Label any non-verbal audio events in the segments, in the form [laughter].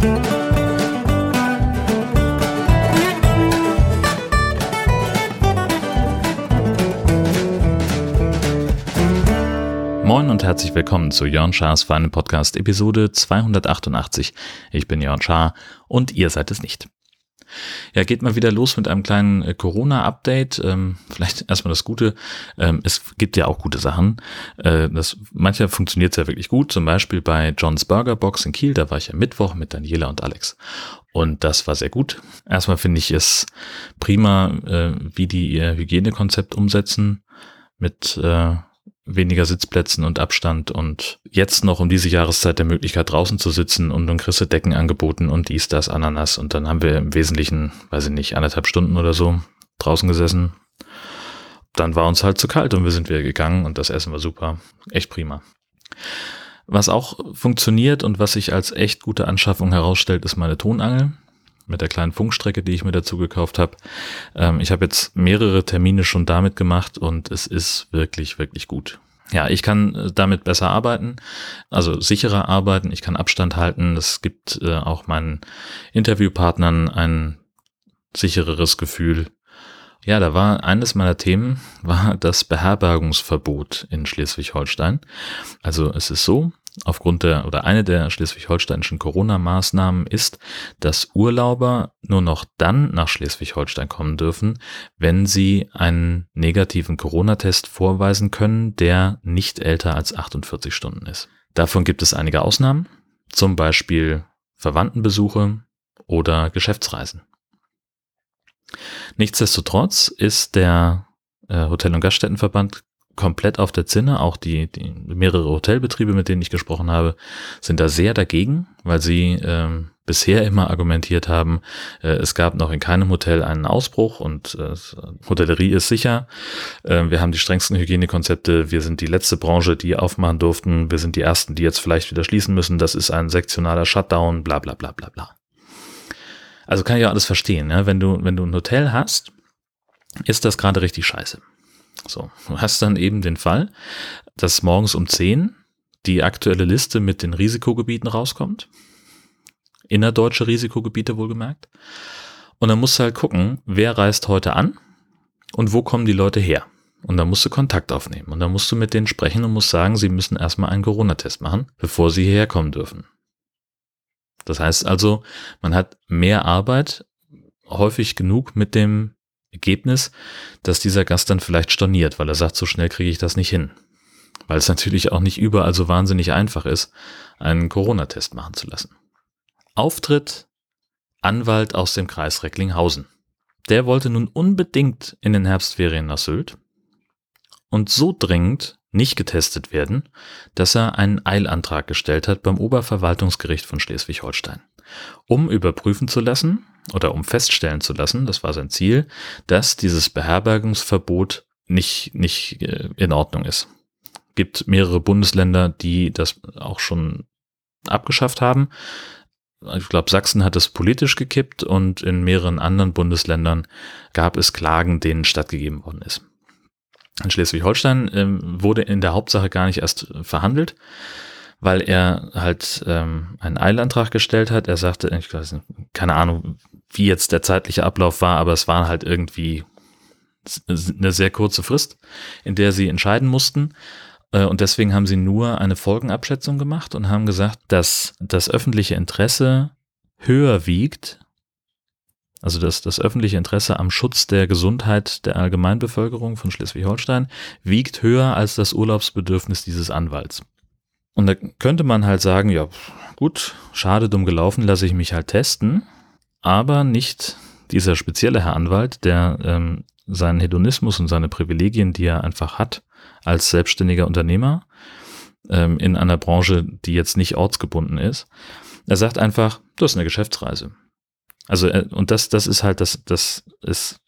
Moin und herzlich willkommen zu Jörn Schars Feine Podcast Episode 288. Ich bin Jörn Schaar und ihr seid es nicht. Ja, geht mal wieder los mit einem kleinen äh, Corona-Update. Ähm, vielleicht [laughs] erstmal das Gute. Ähm, es gibt ja auch gute Sachen. Äh, das, mancher funktioniert ja wirklich gut. Zum Beispiel bei John's Burger Box in Kiel. Da war ich am Mittwoch mit Daniela und Alex. Und das war sehr gut. Erstmal finde ich es prima, äh, wie die ihr Hygienekonzept umsetzen mit äh, weniger Sitzplätzen und Abstand und jetzt noch um diese Jahreszeit der Möglichkeit draußen zu sitzen und dann kriegst du Decken angeboten und dies, das, Ananas und dann haben wir im Wesentlichen, weiß ich nicht, anderthalb Stunden oder so draußen gesessen. Dann war uns halt zu kalt und wir sind wieder gegangen und das Essen war super. Echt prima. Was auch funktioniert und was sich als echt gute Anschaffung herausstellt, ist meine Tonangel mit der kleinen Funkstrecke, die ich mir dazu gekauft habe. Ähm, ich habe jetzt mehrere Termine schon damit gemacht und es ist wirklich, wirklich gut. Ja, ich kann äh, damit besser arbeiten, also sicherer arbeiten, ich kann Abstand halten. Es gibt äh, auch meinen Interviewpartnern ein sichereres Gefühl. Ja, da war eines meiner Themen, war das Beherbergungsverbot in Schleswig-Holstein. Also es ist so, aufgrund der oder eine der schleswig-holsteinischen Corona-Maßnahmen ist, dass Urlauber nur noch dann nach Schleswig-Holstein kommen dürfen, wenn sie einen negativen Corona-Test vorweisen können, der nicht älter als 48 Stunden ist. Davon gibt es einige Ausnahmen, zum Beispiel Verwandtenbesuche oder Geschäftsreisen. Nichtsdestotrotz ist der äh, Hotel- und Gaststättenverband komplett auf der Zinne. Auch die, die mehrere Hotelbetriebe, mit denen ich gesprochen habe, sind da sehr dagegen, weil sie ähm, bisher immer argumentiert haben, äh, es gab noch in keinem Hotel einen Ausbruch und äh, Hotellerie ist sicher. Äh, wir haben die strengsten Hygienekonzepte. Wir sind die letzte Branche, die aufmachen durften. Wir sind die ersten, die jetzt vielleicht wieder schließen müssen. Das ist ein sektionaler Shutdown, bla bla bla bla bla. Also kann ich auch alles verstehen. Ne? Wenn du, wenn du ein Hotel hast, ist das gerade richtig scheiße. So, du hast dann eben den Fall, dass morgens um 10 die aktuelle Liste mit den Risikogebieten rauskommt. Innerdeutsche Risikogebiete wohlgemerkt. Und dann musst du halt gucken, wer reist heute an und wo kommen die Leute her. Und dann musst du Kontakt aufnehmen. Und dann musst du mit denen sprechen und musst sagen, sie müssen erstmal einen Corona-Test machen, bevor sie hierher kommen dürfen. Das heißt also, man hat mehr Arbeit, häufig genug mit dem Ergebnis, dass dieser Gast dann vielleicht storniert, weil er sagt, so schnell kriege ich das nicht hin. Weil es natürlich auch nicht überall so wahnsinnig einfach ist, einen Corona-Test machen zu lassen. Auftritt Anwalt aus dem Kreis Recklinghausen. Der wollte nun unbedingt in den Herbstferien nach Sylt und so dringend nicht getestet werden, dass er einen Eilantrag gestellt hat beim Oberverwaltungsgericht von Schleswig-Holstein, um überprüfen zu lassen, oder um feststellen zu lassen, das war sein Ziel, dass dieses Beherbergungsverbot nicht, nicht äh, in Ordnung ist. Gibt mehrere Bundesländer, die das auch schon abgeschafft haben. Ich glaube, Sachsen hat es politisch gekippt und in mehreren anderen Bundesländern gab es Klagen, denen stattgegeben worden ist. In Schleswig-Holstein ähm, wurde in der Hauptsache gar nicht erst verhandelt weil er halt ähm, einen Eilantrag gestellt hat. Er sagte, ich weiß nicht, keine Ahnung, wie jetzt der zeitliche Ablauf war, aber es war halt irgendwie eine sehr kurze Frist, in der sie entscheiden mussten. Äh, und deswegen haben sie nur eine Folgenabschätzung gemacht und haben gesagt, dass das öffentliche Interesse höher wiegt, also dass das öffentliche Interesse am Schutz der Gesundheit der Allgemeinbevölkerung von Schleswig-Holstein wiegt höher als das Urlaubsbedürfnis dieses Anwalts. Und da könnte man halt sagen, ja, gut, schade, dumm gelaufen, lasse ich mich halt testen, aber nicht dieser spezielle Herr Anwalt, der ähm, seinen Hedonismus und seine Privilegien, die er einfach hat als selbstständiger Unternehmer ähm, in einer Branche, die jetzt nicht ortsgebunden ist. Er sagt einfach, du hast eine Geschäftsreise. Also, äh, und das, das ist halt, das, das ist,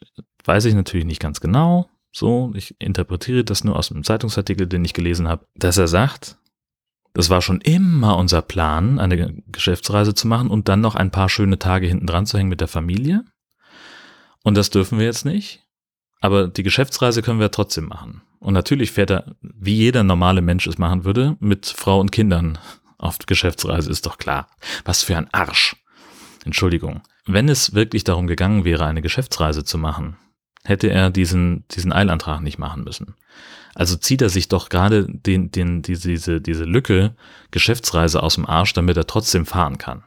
weiß ich natürlich nicht ganz genau. So, ich interpretiere das nur aus einem Zeitungsartikel, den ich gelesen habe, dass er sagt, das war schon immer unser Plan, eine Geschäftsreise zu machen und dann noch ein paar schöne Tage hinten dran zu hängen mit der Familie. Und das dürfen wir jetzt nicht. Aber die Geschäftsreise können wir trotzdem machen. Und natürlich fährt er, wie jeder normale Mensch es machen würde, mit Frau und Kindern auf Geschäftsreise, ist doch klar. Was für ein Arsch. Entschuldigung. Wenn es wirklich darum gegangen wäre, eine Geschäftsreise zu machen, hätte er diesen, diesen Eilantrag nicht machen müssen. Also zieht er sich doch gerade den, den, diese, diese, diese Lücke Geschäftsreise aus dem Arsch, damit er trotzdem fahren kann.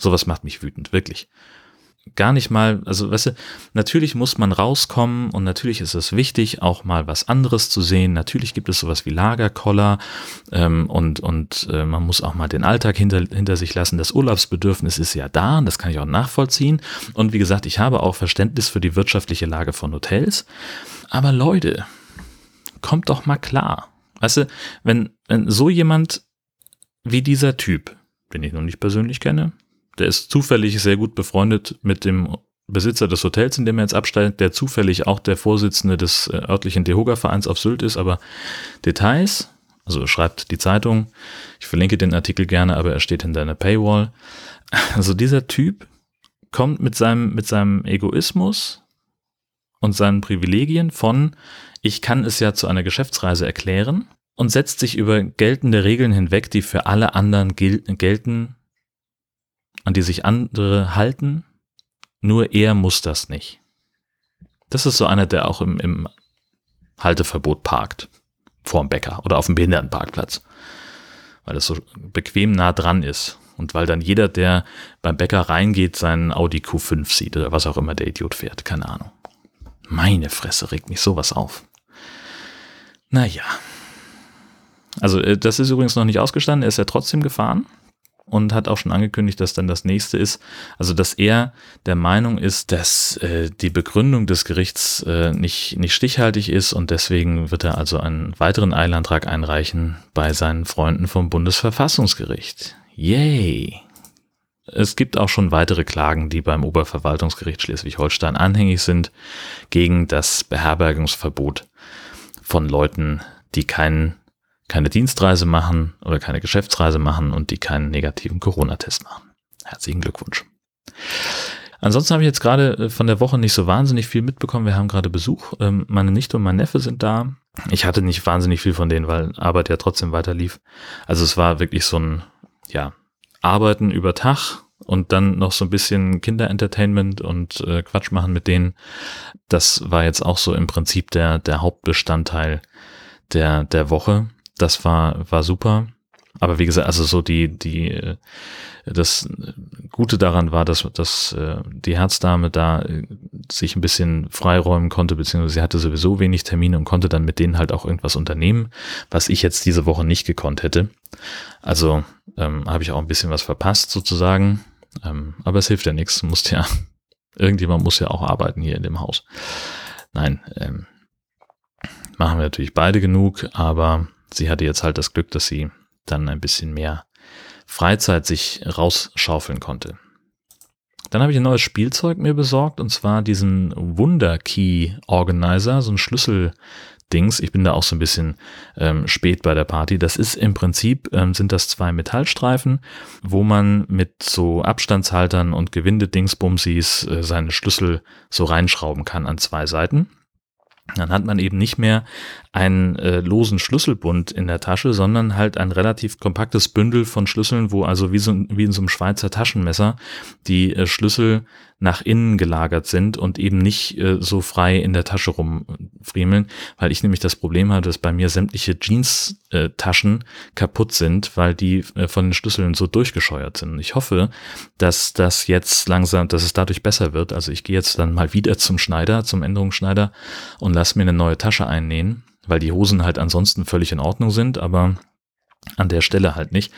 Sowas macht mich wütend, wirklich gar nicht mal, also weißt du, natürlich muss man rauskommen und natürlich ist es wichtig, auch mal was anderes zu sehen. Natürlich gibt es sowas wie Lagerkoller ähm, und, und äh, man muss auch mal den Alltag hinter, hinter sich lassen. Das Urlaubsbedürfnis ist ja da und das kann ich auch nachvollziehen. Und wie gesagt, ich habe auch Verständnis für die wirtschaftliche Lage von Hotels. Aber Leute, kommt doch mal klar. Weißt du, wenn, wenn so jemand wie dieser Typ, den ich noch nicht persönlich kenne, der ist zufällig sehr gut befreundet mit dem Besitzer des Hotels, in dem er jetzt absteigt, der zufällig auch der Vorsitzende des äh, örtlichen Dehoga-Vereins auf Sylt ist, aber Details, also schreibt die Zeitung, ich verlinke den Artikel gerne, aber er steht hinter einer Paywall. Also dieser Typ kommt mit seinem, mit seinem Egoismus und seinen Privilegien von, ich kann es ja zu einer Geschäftsreise erklären und setzt sich über geltende Regeln hinweg, die für alle anderen gel gelten, an die sich andere halten, nur er muss das nicht. Das ist so einer, der auch im, im Halteverbot parkt, vorm Bäcker oder auf dem Behindertenparkplatz, weil es so bequem nah dran ist und weil dann jeder, der beim Bäcker reingeht, seinen Audi Q5 sieht oder was auch immer der Idiot fährt, keine Ahnung. Meine Fresse regt mich sowas auf. Naja. Also äh, das ist übrigens noch nicht ausgestanden, er ist ja trotzdem gefahren und hat auch schon angekündigt, dass dann das nächste ist. Also, dass er der Meinung ist, dass äh, die Begründung des Gerichts äh, nicht, nicht stichhaltig ist und deswegen wird er also einen weiteren Eilantrag einreichen bei seinen Freunden vom Bundesverfassungsgericht. Yay! Es gibt auch schon weitere Klagen, die beim Oberverwaltungsgericht Schleswig-Holstein anhängig sind gegen das Beherbergungsverbot von Leuten, die keinen keine Dienstreise machen oder keine Geschäftsreise machen und die keinen negativen Corona-Test machen. Herzlichen Glückwunsch. Ansonsten habe ich jetzt gerade äh, von der Woche nicht so wahnsinnig viel mitbekommen. Wir haben gerade Besuch. Ähm, meine Nichte und mein Neffe sind da. Ich hatte nicht wahnsinnig viel von denen, weil Arbeit ja trotzdem weiter lief. Also es war wirklich so ein, ja, Arbeiten über Tag und dann noch so ein bisschen Kinderentertainment und äh, Quatsch machen mit denen. Das war jetzt auch so im Prinzip der, der Hauptbestandteil der, der Woche. Das war, war super. Aber wie gesagt, also so die, die, das Gute daran war, dass, dass äh, die Herzdame da äh, sich ein bisschen freiräumen konnte, beziehungsweise sie hatte sowieso wenig Termine und konnte dann mit denen halt auch irgendwas unternehmen, was ich jetzt diese Woche nicht gekonnt hätte. Also ähm, habe ich auch ein bisschen was verpasst sozusagen. Ähm, aber es hilft ja nichts. Muss ja, [laughs] irgendjemand muss ja auch arbeiten hier in dem Haus. Nein, ähm, machen wir natürlich beide genug, aber sie hatte jetzt halt das Glück, dass sie dann ein bisschen mehr Freizeit sich rausschaufeln konnte. Dann habe ich ein neues Spielzeug mir besorgt und zwar diesen Wunder Key Organizer, so ein Schlüsseldings. Ich bin da auch so ein bisschen ähm, spät bei der Party. Das ist im Prinzip, ähm, sind das zwei Metallstreifen, wo man mit so Abstandshaltern und Gewindedingsbumsis äh, seine Schlüssel so reinschrauben kann an zwei Seiten. Dann hat man eben nicht mehr einen äh, losen Schlüsselbund in der Tasche, sondern halt ein relativ kompaktes Bündel von Schlüsseln, wo also wie, so, wie in so einem Schweizer Taschenmesser die äh, Schlüssel nach innen gelagert sind und eben nicht äh, so frei in der Tasche rumfriemeln, weil ich nämlich das Problem habe, dass bei mir sämtliche Jeans-Taschen äh, kaputt sind, weil die äh, von den Schlüsseln so durchgescheuert sind. Ich hoffe, dass das jetzt langsam, dass es dadurch besser wird. Also ich gehe jetzt dann mal wieder zum Schneider, zum Änderungsschneider und lass mir eine neue Tasche einnähen, weil die Hosen halt ansonsten völlig in Ordnung sind, aber an der Stelle halt nicht.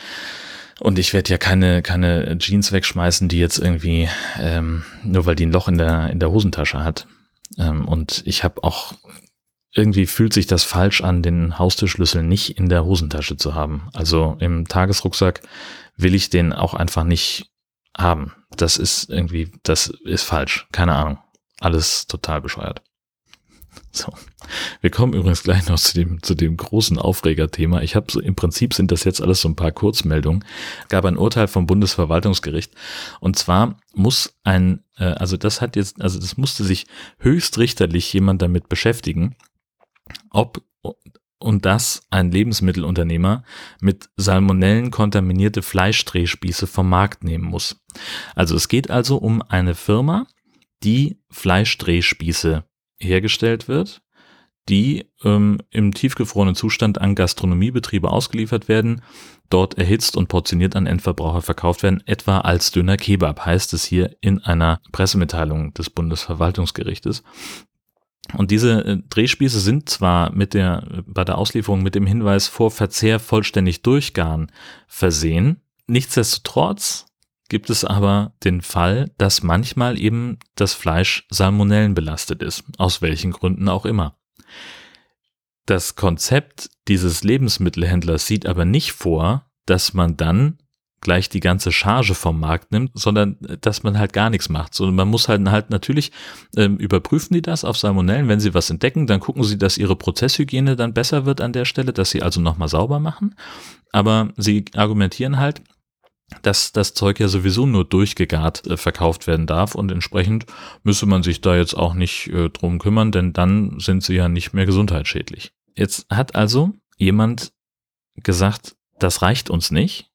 Und ich werde ja keine, keine Jeans wegschmeißen, die jetzt irgendwie, ähm, nur weil die ein Loch in der, in der Hosentasche hat. Ähm, und ich habe auch, irgendwie fühlt sich das falsch an, den Haustürschlüssel nicht in der Hosentasche zu haben. Also im Tagesrucksack will ich den auch einfach nicht haben. Das ist irgendwie, das ist falsch. Keine Ahnung. Alles total bescheuert. So. Wir kommen übrigens gleich noch zu dem, zu dem großen Aufregerthema. Ich habe so, im Prinzip sind das jetzt alles so ein paar Kurzmeldungen. Gab ein Urteil vom Bundesverwaltungsgericht. Und zwar muss ein, äh, also das hat jetzt, also das musste sich höchstrichterlich jemand damit beschäftigen, ob und das ein Lebensmittelunternehmer mit Salmonellen kontaminierte Fleischdrehspieße vom Markt nehmen muss. Also es geht also um eine Firma, die Fleischdrehspieße hergestellt wird, die ähm, im tiefgefrorenen Zustand an Gastronomiebetriebe ausgeliefert werden, dort erhitzt und portioniert an Endverbraucher verkauft werden, etwa als Döner Kebab, heißt es hier in einer Pressemitteilung des Bundesverwaltungsgerichtes. Und diese äh, Drehspieße sind zwar mit der, bei der Auslieferung mit dem Hinweis vor Verzehr vollständig durchgaren versehen. Nichtsdestotrotz gibt es aber den Fall, dass manchmal eben das Fleisch Salmonellen belastet ist, aus welchen Gründen auch immer. Das Konzept dieses Lebensmittelhändlers sieht aber nicht vor, dass man dann gleich die ganze Charge vom Markt nimmt, sondern äh, dass man halt gar nichts macht. So, man muss halt, halt natürlich ähm, überprüfen die das auf Salmonellen. Wenn sie was entdecken, dann gucken sie, dass ihre Prozesshygiene dann besser wird an der Stelle, dass sie also nochmal sauber machen. Aber sie argumentieren halt, dass das Zeug ja sowieso nur durchgegart äh, verkauft werden darf und entsprechend müsse man sich da jetzt auch nicht äh, drum kümmern, denn dann sind sie ja nicht mehr gesundheitsschädlich. Jetzt hat also jemand gesagt, das reicht uns nicht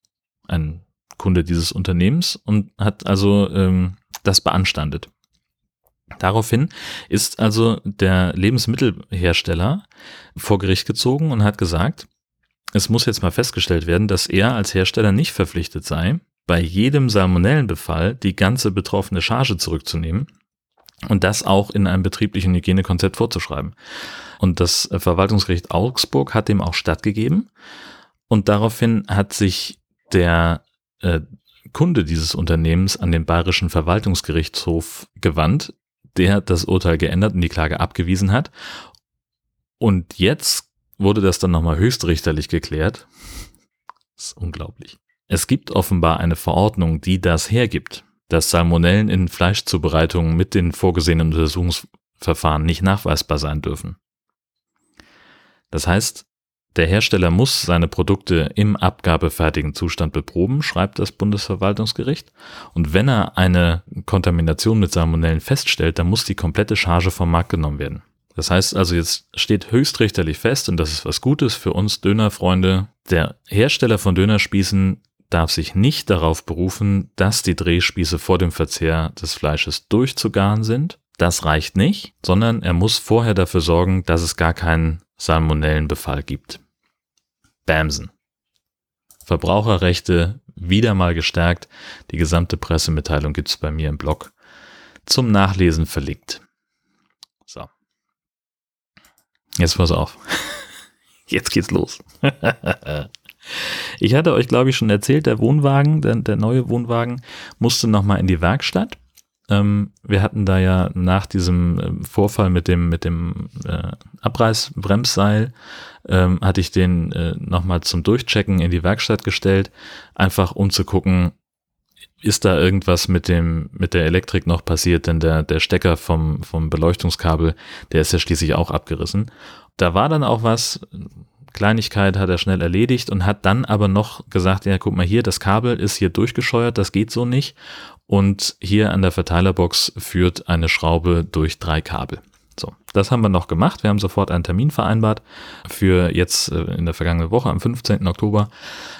ein Kunde dieses Unternehmens und hat also ähm, das beanstandet. Daraufhin ist also der Lebensmittelhersteller vor Gericht gezogen und hat gesagt, es muss jetzt mal festgestellt werden, dass er als Hersteller nicht verpflichtet sei, bei jedem Salmonellenbefall die ganze betroffene Charge zurückzunehmen und das auch in einem betrieblichen Hygienekonzept vorzuschreiben. Und das Verwaltungsgericht Augsburg hat dem auch stattgegeben und daraufhin hat sich der äh, Kunde dieses Unternehmens an den Bayerischen Verwaltungsgerichtshof gewandt, der das Urteil geändert und die Klage abgewiesen hat. Und jetzt wurde das dann nochmal höchstrichterlich geklärt. Das ist unglaublich. Es gibt offenbar eine Verordnung, die das hergibt, dass Salmonellen in Fleischzubereitungen mit den vorgesehenen Untersuchungsverfahren nicht nachweisbar sein dürfen. Das heißt, der Hersteller muss seine Produkte im abgabefertigen Zustand beproben, schreibt das Bundesverwaltungsgericht. Und wenn er eine Kontamination mit Salmonellen feststellt, dann muss die komplette Charge vom Markt genommen werden. Das heißt also, jetzt steht höchstrichterlich fest, und das ist was Gutes für uns Dönerfreunde, der Hersteller von Dönerspießen darf sich nicht darauf berufen, dass die Drehspieße vor dem Verzehr des Fleisches durchzugaren sind. Das reicht nicht, sondern er muss vorher dafür sorgen, dass es gar keinen Salmonellenbefall gibt. Bamsen. Verbraucherrechte wieder mal gestärkt. Die gesamte Pressemitteilung gibt's bei mir im Blog zum Nachlesen verlinkt. So. Jetzt pass auf. [laughs] Jetzt geht's los. [laughs] ich hatte euch, glaube ich, schon erzählt, der Wohnwagen, der, der neue Wohnwagen musste nochmal in die Werkstatt. Ähm, wir hatten da ja nach diesem ähm, Vorfall mit dem, mit dem äh, Abreißbremsseil, ähm, hatte ich den äh, nochmal zum Durchchecken in die Werkstatt gestellt, einfach um zu gucken, ist da irgendwas mit dem, mit der Elektrik noch passiert, denn der, der Stecker vom, vom Beleuchtungskabel, der ist ja schließlich auch abgerissen. Da war dann auch was, Kleinigkeit hat er schnell erledigt und hat dann aber noch gesagt, ja, guck mal hier, das Kabel ist hier durchgescheuert, das geht so nicht. Und hier an der Verteilerbox führt eine Schraube durch drei Kabel. So, das haben wir noch gemacht. Wir haben sofort einen Termin vereinbart für jetzt äh, in der vergangenen Woche am 15. Oktober.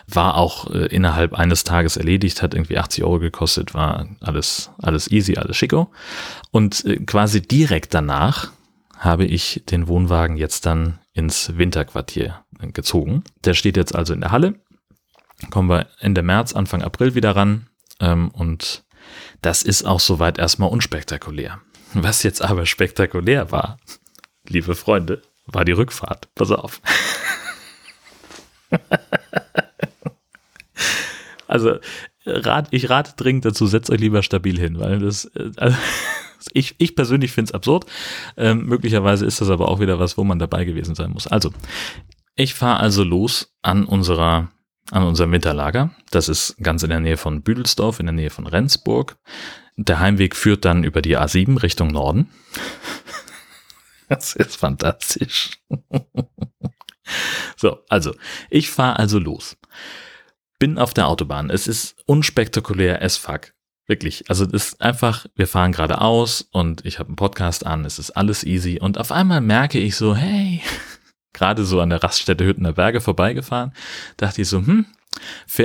War auch äh, innerhalb eines Tages erledigt, hat irgendwie 80 Euro gekostet, war alles, alles easy, alles schicko. Und äh, quasi direkt danach habe ich den Wohnwagen jetzt dann ins Winterquartier gezogen. Der steht jetzt also in der Halle. Kommen wir Ende März, Anfang April wieder ran. Ähm, und das ist auch soweit erstmal unspektakulär. Was jetzt aber spektakulär war, liebe Freunde, war die Rückfahrt. Pass auf. [laughs] also, rat, ich rate dringend dazu, setzt euch lieber stabil hin, weil das, äh, also, [laughs] ich, ich persönlich finde es absurd. Ähm, möglicherweise ist das aber auch wieder was, wo man dabei gewesen sein muss. Also, ich fahre also los an unserer an unserem Winterlager. Das ist ganz in der Nähe von Büdelsdorf, in der Nähe von Rendsburg. Der Heimweg führt dann über die A7 Richtung Norden. [laughs] Das ist fantastisch. [laughs] So, also, ich fahre also los. Bin auf der Autobahn. Es ist unspektakulär as fuck. Wirklich. Also es ist einfach, wir fahren geradeaus und ich habe einen Podcast an, es ist alles easy und auf einmal merke ich so, hey, gerade so an der Raststätte Hüttener Berge vorbeigefahren, dachte ich so, hm,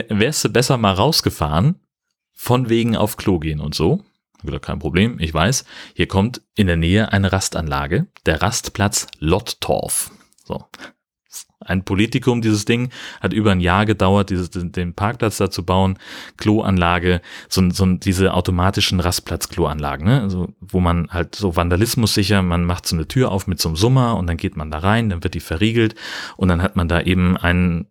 wärst du besser mal rausgefahren, von wegen auf Klo gehen und so. Wieder kein Problem, ich weiß. Hier kommt in der Nähe eine Rastanlage, der Rastplatz Lottorf. So, ein Politikum, dieses Ding, hat über ein Jahr gedauert, dieses, den Parkplatz da zu bauen, Kloanlage, so, so diese automatischen Rastplatz-Kloanlagen, ne? also, wo man halt so Vandalismus sicher, man macht so eine Tür auf mit so einem Summer und dann geht man da rein, dann wird die verriegelt und dann hat man da eben eine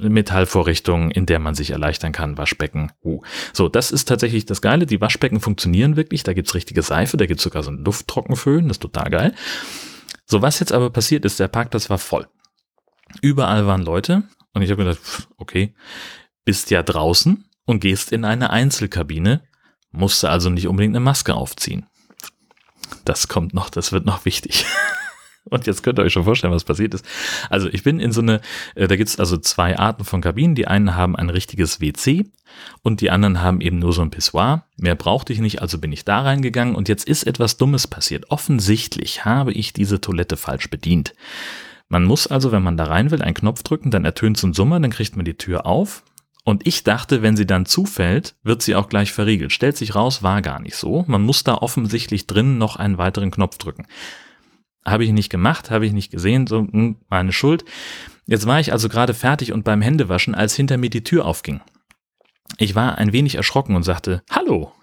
Metallvorrichtung, in der man sich erleichtern kann, Waschbecken. Uh. So, das ist tatsächlich das Geile, die Waschbecken funktionieren wirklich, da gibt's richtige Seife, da gibt's sogar so einen Lufttrockenföhn, das ist total geil. So, was jetzt aber passiert ist, der Parkplatz war voll. Überall waren Leute und ich habe gedacht, okay, bist ja draußen und gehst in eine Einzelkabine, musste also nicht unbedingt eine Maske aufziehen. Das kommt noch, das wird noch wichtig. [laughs] Und jetzt könnt ihr euch schon vorstellen, was passiert ist. Also ich bin in so eine, äh, da gibt's also zwei Arten von Kabinen. Die einen haben ein richtiges WC und die anderen haben eben nur so ein Pissoir. Mehr brauchte ich nicht, also bin ich da reingegangen und jetzt ist etwas Dummes passiert. Offensichtlich habe ich diese Toilette falsch bedient. Man muss also, wenn man da rein will, einen Knopf drücken, dann ertönt so ein Summer, dann kriegt man die Tür auf. Und ich dachte, wenn sie dann zufällt, wird sie auch gleich verriegelt. Stellt sich raus, war gar nicht so. Man muss da offensichtlich drin noch einen weiteren Knopf drücken. Habe ich nicht gemacht, habe ich nicht gesehen, so hm, meine Schuld. Jetzt war ich also gerade fertig und beim Händewaschen, als hinter mir die Tür aufging. Ich war ein wenig erschrocken und sagte, Hallo. [laughs]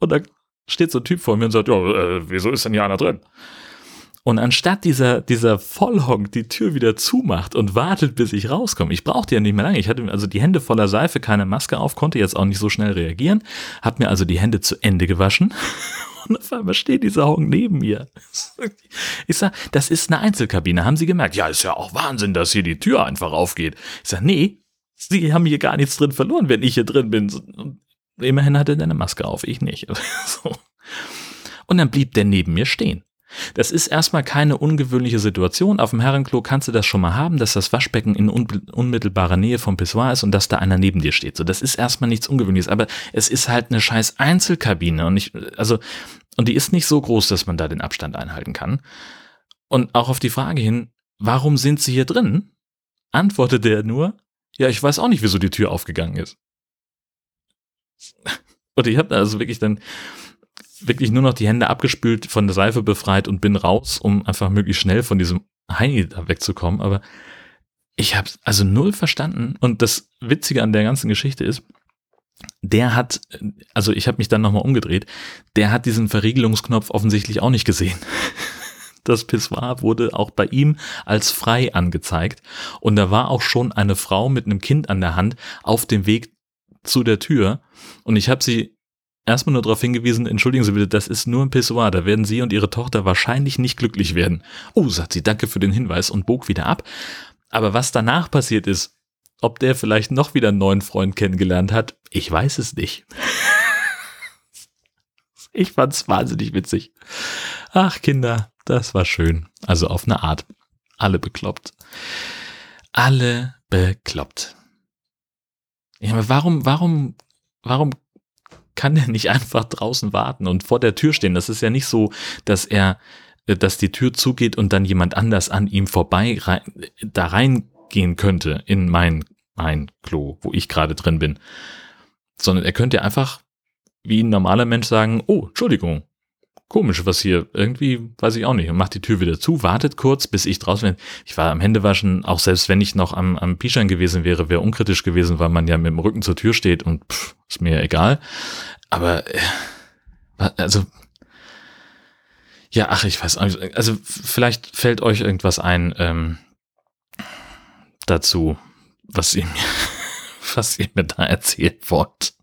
Und da steht so ein Typ vor mir und sagt, ja, äh, wieso ist denn hier einer drin? Und anstatt dieser, dieser Vollhonk die Tür wieder zumacht und wartet, bis ich rauskomme, ich brauchte ja nicht mehr lange. Ich hatte also die Hände voller Seife, keine Maske auf, konnte jetzt auch nicht so schnell reagieren, hab mir also die Hände zu Ende gewaschen [laughs] und auf einmal steht dieser Honk neben mir. Ich sag, das ist eine Einzelkabine, haben Sie gemerkt? Ja, ist ja auch Wahnsinn, dass hier die Tür einfach aufgeht. Ich sag, nee, Sie haben hier gar nichts drin verloren, wenn ich hier drin bin. Immerhin hatte er eine Maske auf, ich nicht. [laughs] So. Und dann blieb der neben mir stehen. Das ist erstmal keine ungewöhnliche Situation. Auf dem Herrenklo kannst du das schon mal haben, dass das Waschbecken in unmittelbarer Nähe vom Pissoir ist und dass da einer neben dir steht. So, das ist erstmal nichts Ungewöhnliches, aber es ist halt eine scheiß Einzelkabine und ich, also, und die ist nicht so groß, dass man da den Abstand einhalten kann. Und auch auf die Frage hin, warum sind sie hier drin? Antwortet er nur, ja, ich weiß auch nicht, wieso die Tür aufgegangen ist. [laughs] Und ich habe also wirklich dann wirklich nur noch die Hände abgespült, von der Seife befreit und bin raus, um einfach möglichst schnell von diesem Heini da wegzukommen. Aber ich habe also null verstanden. Und das Witzige an der ganzen Geschichte ist, der hat, also ich habe mich dann nochmal umgedreht, der hat diesen Verriegelungsknopf offensichtlich auch nicht gesehen. [laughs] Das Pissoir wurde auch bei ihm als frei angezeigt und da war auch schon eine Frau mit einem Kind an der Hand auf dem Weg zu der Tür und ich habe sie erstmal nur darauf hingewiesen, entschuldigen Sie bitte, das ist nur ein Pissoir, da werden Sie und Ihre Tochter wahrscheinlich nicht glücklich werden. Oh, sagt sie, danke für den Hinweis und bog wieder ab. Aber was danach passiert ist, ob der vielleicht noch wieder einen neuen Freund kennengelernt hat, ich weiß es nicht. [laughs] ich fand's wahnsinnig witzig. Ach, Kinder, das war schön. Also auf eine Art. Alle bekloppt. Alle bekloppt. Ja, aber warum, warum, warum kann der nicht [laughs] einfach draußen warten und vor der Tür stehen? Das ist ja nicht so, dass er, äh, dass die Tür zugeht und dann jemand anders an ihm vorbei rein, da reingehen könnte in mein, mein Klo, wo ich gerade drin bin. Sondern er könnte einfach wie ein normaler Mensch sagen, oh, Entschuldigung, komisch, was hier, irgendwie, weiß ich auch nicht, und macht die Tür wieder zu, wartet kurz, bis ich draußen bin. Ich war am Händewaschen, auch selbst wenn ich noch am, am Pischern gewesen wäre, wäre unkritisch gewesen, weil man ja mit dem Rücken zur Tür steht und pff, ist mir egal. Aber, äh, also, ja, ach, ich weiß auch nicht, also vielleicht fällt euch irgendwas ein ähm, dazu, was ihr mir, [laughs] was ihr mir da erzählen wollt.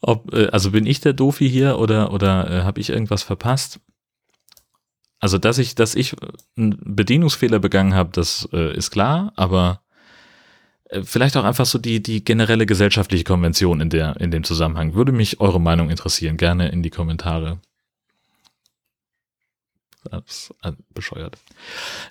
Ob, äh, also bin ich der Dofi hier oder, oder äh, habe ich irgendwas verpasst? Also, dass ich, dass ich einen Bedienungsfehler begangen habe, das äh, ist klar, aber äh, vielleicht auch einfach so die, die generelle gesellschaftliche Konvention in der, in dem Zusammenhang. Würde mich eure Meinung interessieren. Gerne in die Kommentare. Das ist bescheuert.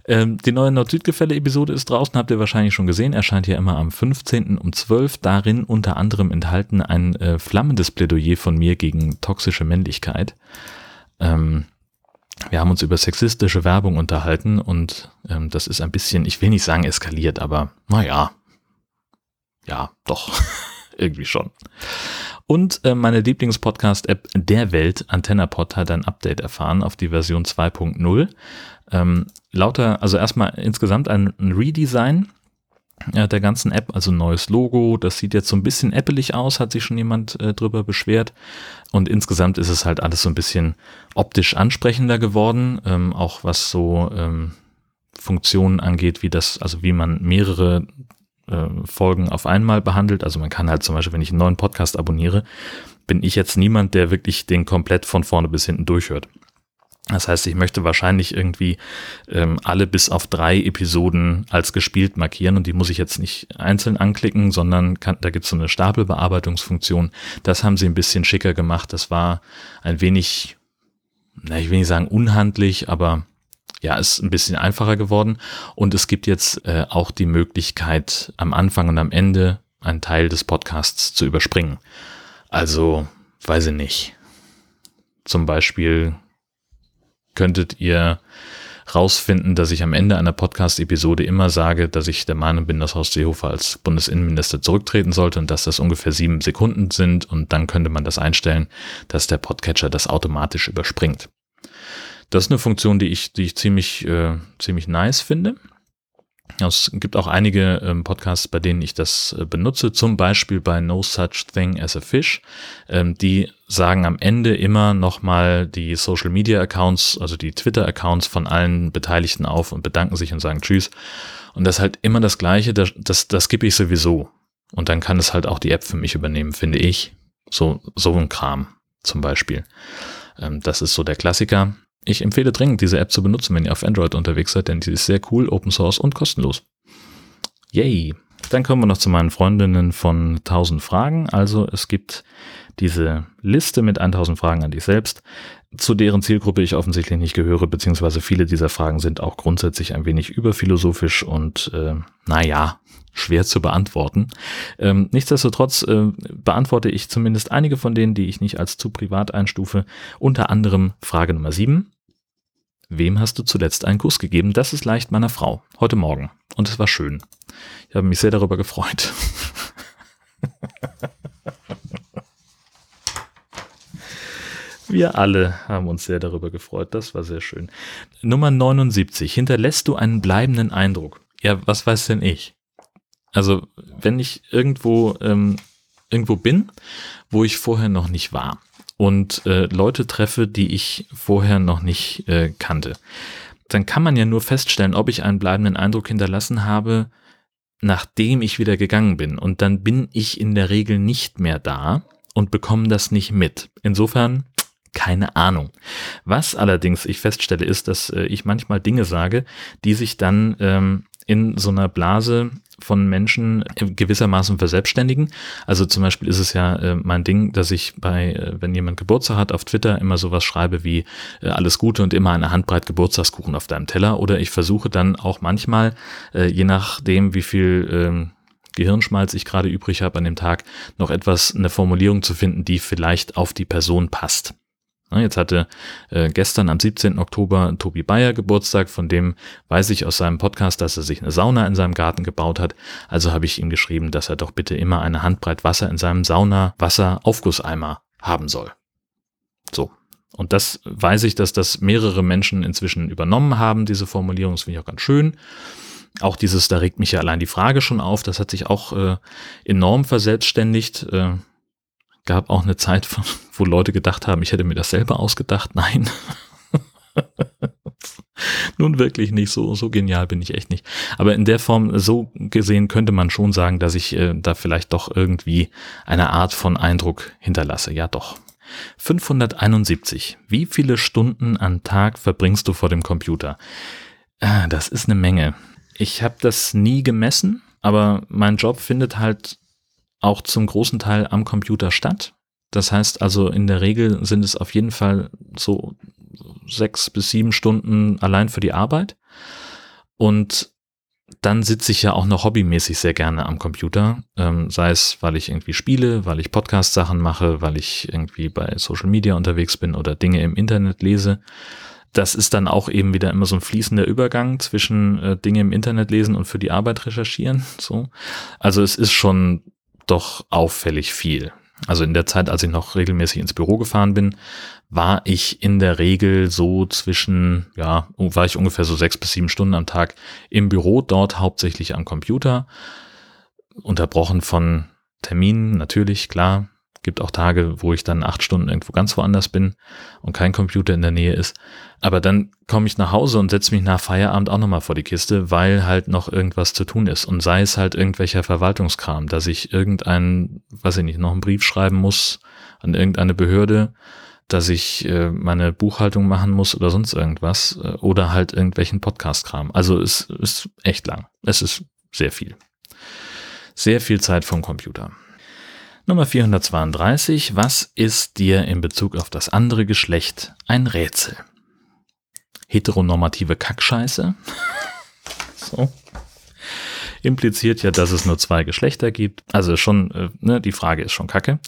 Ähm, die neue Nord-Süd-Gefälle-Episode ist draußen, habt ihr wahrscheinlich schon gesehen. Erscheint ja immer am 15. um 12. Darin unter anderem enthalten ein äh, flammendes Plädoyer von mir gegen toxische Männlichkeit. Ähm, wir haben uns über sexistische Werbung unterhalten und ähm, das ist ein bisschen, ich will nicht sagen eskaliert, aber naja, ja, doch, [laughs] irgendwie schon. Und äh, meine Lieblingspodcast-App der Welt, AntennaPod, hat ein Update erfahren auf die Version 2.0. Ähm, lauter, also erstmal insgesamt ein, ein Redesign äh, der ganzen App, also neues Logo. Das sieht jetzt so ein bisschen appelig aus, hat sich schon jemand äh, drüber beschwert. Und insgesamt ist es halt alles so ein bisschen optisch ansprechender geworden, ähm, auch was so ähm, Funktionen angeht, wie das, also wie man mehrere äh, Folgen auf einmal behandelt. Also man kann halt zum Beispiel, wenn ich einen neuen Podcast abonniere, bin ich jetzt niemand, der wirklich den komplett von vorne bis hinten durchhört. Das heißt, ich möchte wahrscheinlich irgendwie ähm, alle bis auf drei Episoden als gespielt markieren und die muss ich jetzt nicht einzeln anklicken, sondern kann, da gibt es so eine Stapelbearbeitungsfunktion. Das haben sie ein bisschen schicker gemacht. Das war ein wenig, na, ich will nicht sagen unhandlich, aber ja, ist ein bisschen einfacher geworden. Und es gibt jetzt äh, auch die Möglichkeit, am Anfang und am Ende einen Teil des Podcasts zu überspringen. Also, weiß ich nicht. Zum Beispiel könntet ihr rausfinden, dass ich am Ende einer Podcast-Episode immer sage, dass ich der Meinung bin, dass Horst Seehofer als Bundesinnenminister zurücktreten sollte und dass das ungefähr sieben Sekunden sind und dann könnte man das einstellen, dass der Podcatcher das automatisch überspringt. Das ist eine Funktion, die ich, die ich ziemlich, äh, ziemlich nice finde. Es gibt auch einige ähm, Podcasts, bei denen ich das äh, benutze, zum Beispiel bei No Such Thing as a Fish. Ähm, die sagen am Ende immer nochmal die Social Media Accounts, also die Twitter Accounts von allen Beteiligten auf und bedanken sich und sagen Tschüss. Und das ist halt immer das Gleiche, das, das, das gebe ich sowieso. Und dann kann es halt auch die App für mich übernehmen, finde ich. So, so ein Kram zum Beispiel. Ähm, das ist so der Klassiker. Ich empfehle dringend, diese App zu benutzen, wenn ihr auf Android unterwegs seid, denn die ist sehr cool, Open Source und kostenlos. Yay! Dann kommen wir noch zu meinen Freundinnen von 1000 Fragen. Also es gibt diese Liste mit 1000 Fragen an dich selbst, zu deren Zielgruppe ich offensichtlich nicht gehöre, beziehungsweise viele dieser Fragen sind auch grundsätzlich ein wenig überphilosophisch und äh, naja, schwer zu beantworten. Ähm, nichtsdestotrotz äh, beantworte ich zumindest einige von denen, die ich nicht als zu privat einstufe. Unter anderem Frage Nummer 7. Wem hast du zuletzt einen Kuss gegeben? Das ist leicht meiner Frau. Heute Morgen. Und es war schön. Ich habe mich sehr darüber gefreut. [laughs] Wir alle haben uns sehr darüber gefreut. Das war sehr schön. Nummer 79. Hinterlässt du einen bleibenden Eindruck? Ja, was weiß denn ich? Also, wenn ich irgendwo, ähm, irgendwo bin, wo ich vorher noch nicht war und äh, Leute treffe, die ich vorher noch nicht äh, kannte, dann kann man ja nur feststellen, ob ich einen bleibenden Eindruck hinterlassen habe, nachdem ich wieder gegangen bin. Und dann bin ich in der Regel nicht mehr da und bekomme das nicht mit. Insofern keine Ahnung. Was allerdings ich feststelle, ist, dass äh, ich manchmal Dinge sage, die sich dann ähm, in so einer Blase von Menschen gewissermaßen verselbstständigen. Also zum Beispiel ist es ja äh, mein Ding, dass ich bei, äh, wenn jemand Geburtstag hat, auf Twitter immer sowas schreibe wie äh, alles Gute und immer eine Handbreit Geburtstagskuchen auf deinem Teller. Oder ich versuche dann auch manchmal, äh, je nachdem, wie viel ähm, Gehirnschmalz ich gerade übrig habe an dem Tag, noch etwas, eine Formulierung zu finden, die vielleicht auf die Person passt. Jetzt hatte äh, gestern am 17. Oktober Tobi Bayer Geburtstag, von dem weiß ich aus seinem Podcast, dass er sich eine Sauna in seinem Garten gebaut hat. Also habe ich ihm geschrieben, dass er doch bitte immer eine Handbreit Wasser in seinem Sauna-Wasser-Aufgusseimer haben soll. So. Und das weiß ich, dass das mehrere Menschen inzwischen übernommen haben, diese Formulierung. Das finde ich auch ganz schön. Auch dieses, da regt mich ja allein die Frage schon auf, das hat sich auch äh, enorm verselbstständigt. Äh, gab auch eine Zeit, wo Leute gedacht haben, ich hätte mir das selber ausgedacht. Nein. [laughs] Nun wirklich nicht so, so genial bin ich echt nicht. Aber in der Form, so gesehen, könnte man schon sagen, dass ich äh, da vielleicht doch irgendwie eine Art von Eindruck hinterlasse. Ja, doch. 571. Wie viele Stunden am Tag verbringst du vor dem Computer? Ah, das ist eine Menge. Ich habe das nie gemessen, aber mein Job findet halt auch zum großen Teil am Computer statt. Das heißt also, in der Regel sind es auf jeden Fall so sechs bis sieben Stunden allein für die Arbeit. Und dann sitze ich ja auch noch hobbymäßig sehr gerne am Computer, ähm, sei es, weil ich irgendwie spiele, weil ich Podcast-Sachen mache, weil ich irgendwie bei Social Media unterwegs bin oder Dinge im Internet lese. das ist dann auch eben wieder immer so ein fließender Übergang zwischen äh, Dinge im Internet lesen und für die Arbeit recherchieren. So. Also es ist schon doch auffällig viel. Also in der Zeit, als ich noch regelmäßig ins Büro gefahren bin, war ich in der Regel so zwischen, ja, war ich ungefähr so sechs bis sieben Stunden am Tag im Büro, dort hauptsächlich am Computer, unterbrochen von Terminen, natürlich, klar, Gibt auch Tage, wo ich dann acht Stunden irgendwo ganz woanders bin und kein Computer in der Nähe ist. Aber dann komme ich nach Hause und setze mich nach Feierabend auch nochmal vor die Kiste, weil halt noch irgendwas zu tun ist. Und sei es halt irgendwelcher Verwaltungskram, dass ich irgendeinen, weiß ich nicht, noch einen Brief schreiben muss an irgendeine Behörde, dass ich äh, meine Buchhaltung machen muss oder sonst irgendwas äh, oder halt irgendwelchen Podcast-Kram. Also es ist echt lang. Es ist sehr viel. Sehr viel Zeit vom Computer. Nummer 432. Was ist dir in Bezug auf das andere Geschlecht ein Rätsel? Heteronormative Kackscheiße. [laughs] so. Impliziert ja, dass es nur zwei Geschlechter gibt. Also schon, äh, ne, die Frage ist schon kacke.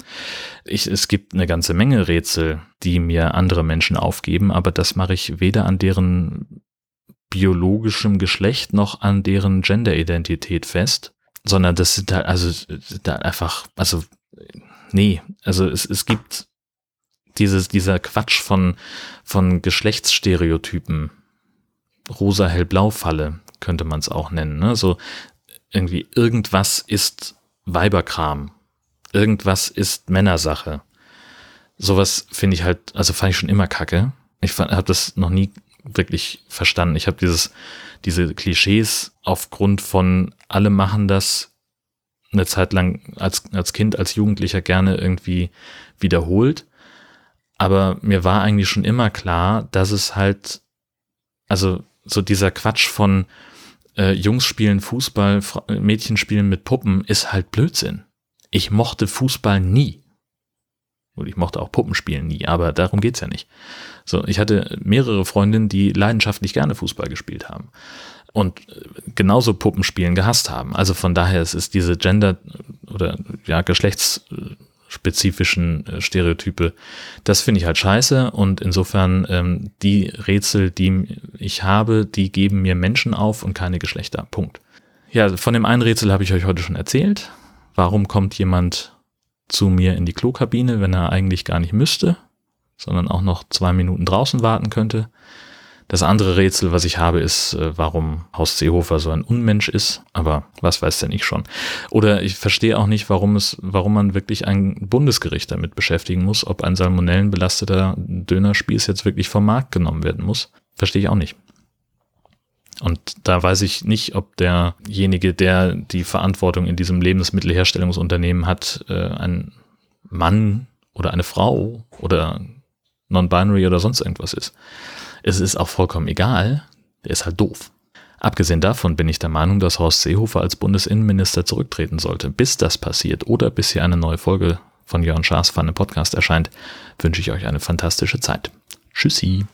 Ich, es gibt eine ganze Menge Rätsel, die mir andere Menschen aufgeben, aber das mache ich weder an deren biologischem Geschlecht noch an deren Genderidentität fest, sondern das sind halt, also da einfach, also nee, also es, es gibt dieses, dieser Quatsch von, von Geschlechtsstereotypen, rosa hellblau Falle könnte man es auch nennen, ne? Irgendwie irgendwas ist Weiberkram, irgendwas ist Männersache. Sowas finde ich halt, also fand ich schon immer kacke. Ich habe das noch nie wirklich verstanden. Ich habe dieses, diese Klischees aufgrund von alle machen das, eine Zeit lang als, als Kind, als Jugendlicher gerne irgendwie wiederholt. Aber mir war eigentlich schon immer klar, dass es halt, also so dieser Quatsch von äh, Jungs spielen Fußball, Mädchen spielen mit Puppen ist halt Blödsinn. Ich mochte Fußball nie. Und ich mochte auch Puppenspielen nie, aber darum geht's ja nicht. So, ich hatte mehrere Freundinnen, die leidenschaftlich gerne Fußball gespielt haben und genauso Puppenspielen gehasst haben. Also von daher es ist diese Gender- oder ja, geschlechtsspezifischen äh, Stereotype, das finde ich halt scheiße und insofern ähm, die Rätsel, die ich habe, die geben mir Menschen auf und keine Geschlechter. Punkt. Ja, von dem einen Rätsel habe ich euch heute schon erzählt. Warum kommt jemand zu mir in die Klokabine, wenn er eigentlich gar nicht müsste, sondern auch noch zwei Minuten draußen warten könnte? Das andere Rätsel, was ich habe, ist, äh, warum Haus Seehofer so ein Unmensch ist. Aber was weiß denn ich schon? Oder ich verstehe auch nicht, warum es, warum man wirklich ein Bundesgericht damit beschäftigen muss, ob ein salmonellenbelasteter Dönerspieß jetzt wirklich vom Markt genommen werden muss. Verstehe ich auch nicht. Und da weiß ich nicht, ob derjenige, der die Verantwortung in diesem Lebensmittelherstellungsunternehmen hat, äh, ein Mann oder eine Frau oder non-binary oder sonst irgendwas ist. Es ist auch vollkommen egal, der ist halt doof. Abgesehen davon bin ich der Meinung, dass Horst Seehofer als Bundesinnenminister zurücktreten sollte. Bis das passiert oder bis hier eine neue Folge von Jörn Schaas Pfanne Podcast erscheint, wünsche ich euch eine fantastische Zeit. Tschüssi.